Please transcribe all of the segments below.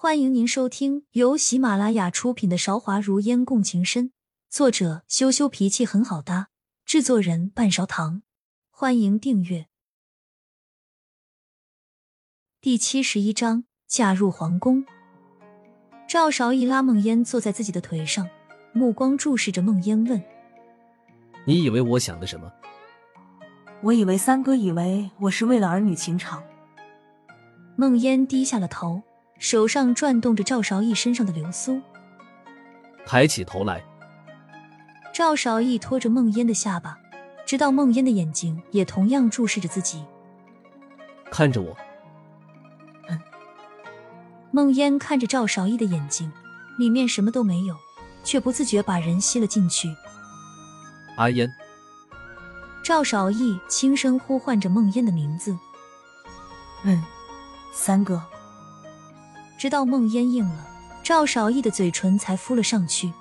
欢迎您收听由喜马拉雅出品的《韶华如烟共情深》，作者羞羞脾气很好搭，制作人半勺糖。欢迎订阅。第七十一章：嫁入皇宫。赵韶一拉梦烟坐在自己的腿上，目光注视着梦烟，问：“你以为我想的什么？”“我以为三哥以为我是为了儿女情长。”梦烟低下了头。手上转动着赵韶义身上的流苏，抬起头来。赵少义拖着梦烟的下巴，直到梦烟的眼睛也同样注视着自己，看着我。嗯。梦烟看着赵少义的眼睛，里面什么都没有，却不自觉把人吸了进去。阿烟。赵少义轻声呼唤着梦烟的名字。嗯，三哥。直到梦烟应了，赵少义的嘴唇才敷了上去。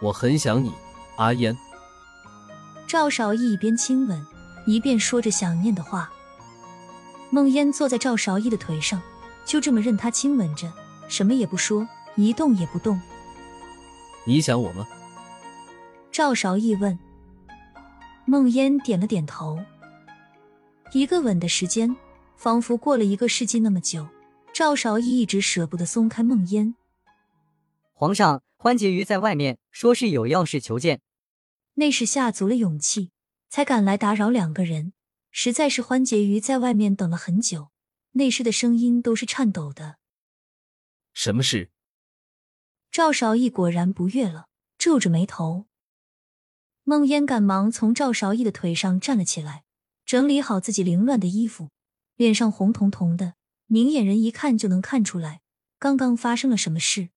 我很想你，阿烟。赵少义一边亲吻，一边说着想念的话。梦烟坐在赵少义的腿上，就这么任他亲吻着，什么也不说，一动也不动。你想我吗？赵少义问。梦烟点了点头。一个吻的时间，仿佛过了一个世纪那么久。赵韶义一直舍不得松开梦烟。皇上，欢婕妤在外面，说是有要事求见。内侍下足了勇气才敢来打扰两个人，实在是欢婕妤在外面等了很久，内侍的声音都是颤抖的。什么事？赵韶义果然不悦了，皱着眉头。梦烟赶忙从赵韶义的腿上站了起来，整理好自己凌乱的衣服，脸上红彤彤的。明眼人一看就能看出来，刚刚发生了什么事。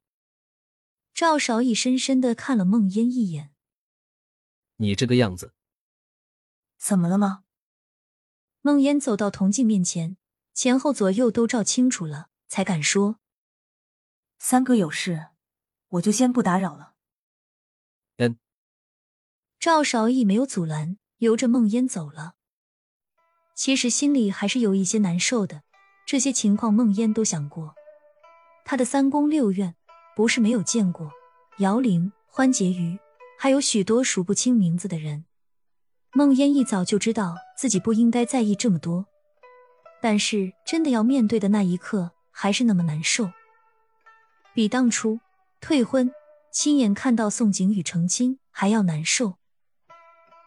赵少义深深的看了孟烟一眼：“你这个样子，怎么了吗？”梦烟走到铜镜面前，前后左右都照清楚了，才敢说：“三哥有事，我就先不打扰了。”嗯。赵少义没有阻拦，由着梦烟走了。其实心里还是有一些难受的。这些情况，梦烟都想过。他的三宫六院不是没有见过，姚玲、欢婕妤，还有许多数不清名字的人。梦烟一早就知道自己不应该在意这么多，但是真的要面对的那一刻，还是那么难受。比当初退婚、亲眼看到宋景宇成亲还要难受。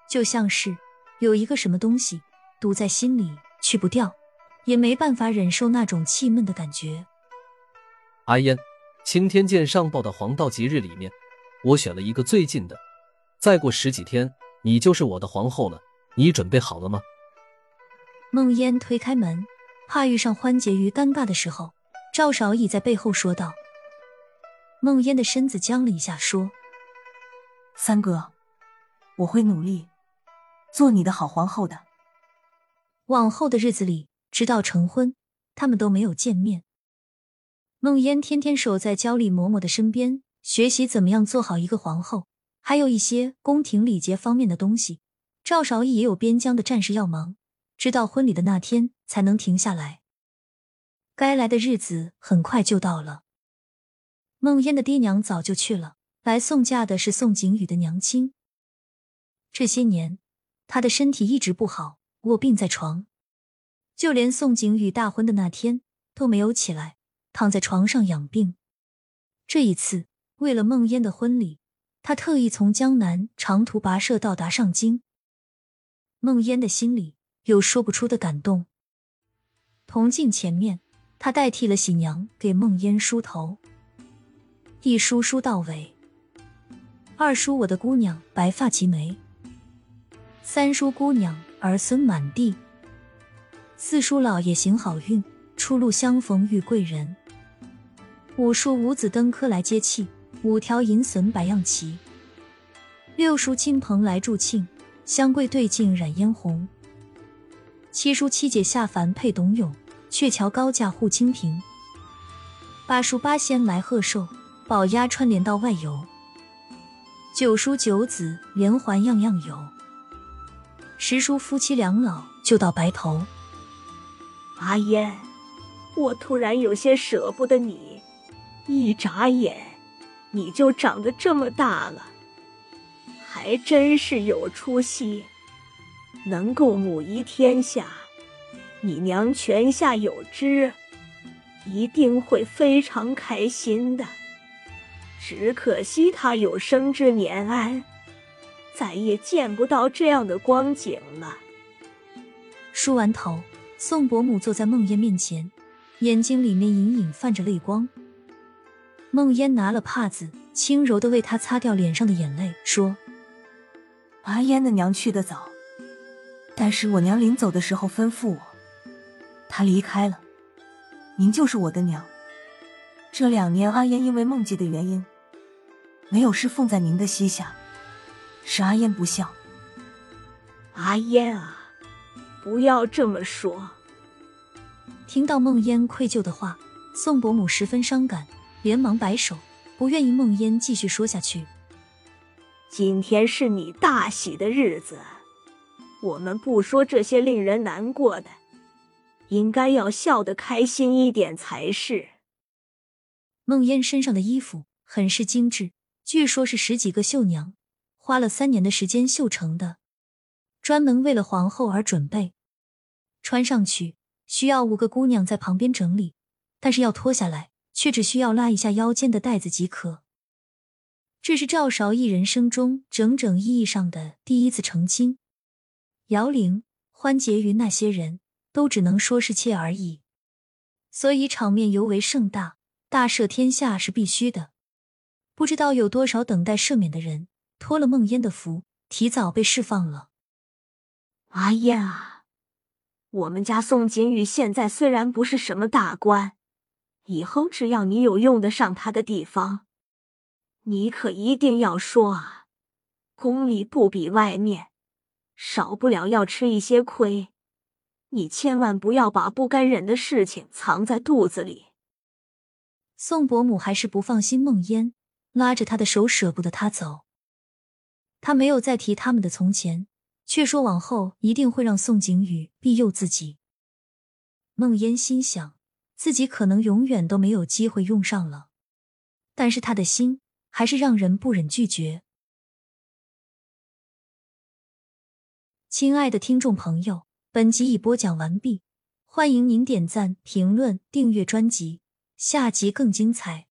就像是有一个什么东西堵在心里，去不掉。也没办法忍受那种气闷的感觉。阿烟，青天剑上报的黄道吉日里面，我选了一个最近的。再过十几天，你就是我的皇后了。你准备好了吗？梦烟推开门，怕遇上欢婕妤尴尬的时候，赵少已在背后说道。梦烟的身子僵了一下，说：“三哥，我会努力做你的好皇后的。往后的日子里。”直到成婚，他们都没有见面。梦烟天天守在焦丽嬷嬷的身边，学习怎么样做好一个皇后，还有一些宫廷礼节方面的东西。赵少义也有边疆的战事要忙，直到婚礼的那天才能停下来。该来的日子很快就到了。梦烟的爹娘早就去了，来送嫁的是宋景宇的娘亲。这些年，他的身体一直不好，卧病在床。就连宋景宇大婚的那天都没有起来，躺在床上养病。这一次，为了梦烟的婚礼，他特意从江南长途跋涉到达上京。梦烟的心里有说不出的感动。铜镜前面，他代替了喜娘给梦烟梳头，一梳梳到尾。二梳我的姑娘白发齐眉，三梳姑娘儿孙满地。四叔老爷行好运，出入相逢遇贵人。五叔五子登科来接气，五条银笋百样齐。六叔亲朋来助庆，香桂对镜染嫣红。七叔七姐下凡配董永，鹊桥高架护清平。八叔八仙来贺寿，宝鸭串联到外游。九叔九子连环样样有。十叔夫妻两老就到白头。阿烟，我突然有些舍不得你。一眨眼，你就长得这么大了，还真是有出息。能够母仪天下，你娘泉下有知，一定会非常开心的。只可惜他有生之年安，再也见不到这样的光景了。梳完头，宋伯母坐在梦烟面前，眼睛里面隐隐泛着泪光。梦烟拿了帕子，轻柔的为他擦掉脸上的眼泪，说：“阿烟的娘去的早，但是我娘临走的时候吩咐我，她离开了，您就是我的娘。这两年阿烟因为梦记的原因，没有侍奉在您的膝下，是阿烟不孝。阿烟啊，不要这么说。”听到梦烟愧疚的话，宋伯母十分伤感。连忙摆手，不愿意梦烟继续说下去。今天是你大喜的日子，我们不说这些令人难过的，应该要笑得开心一点才是。梦烟身上的衣服很是精致，据说是十几个绣娘花了三年的时间绣成的，专门为了皇后而准备。穿上去需要五个姑娘在旁边整理，但是要脱下来。却只需要拉一下腰间的带子即可。这是赵韶义人生中整整意义上的第一次成亲。姚玲、欢结余那些人都只能说是妾而已，所以场面尤为盛大，大赦天下是必须的。不知道有多少等待赦免的人托了梦烟的福，提早被释放了。哎呀，我们家宋锦宇现在虽然不是什么大官。以后只要你有用得上他的地方，你可一定要说啊！宫里不比外面，少不了要吃一些亏。你千万不要把不该忍的事情藏在肚子里。宋伯母还是不放心梦烟，拉着他的手舍不得他走。他没有再提他们的从前，却说往后一定会让宋景宇庇佑自己。梦烟心想。自己可能永远都没有机会用上了，但是他的心还是让人不忍拒绝。亲爱的听众朋友，本集已播讲完毕，欢迎您点赞、评论、订阅专辑，下集更精彩。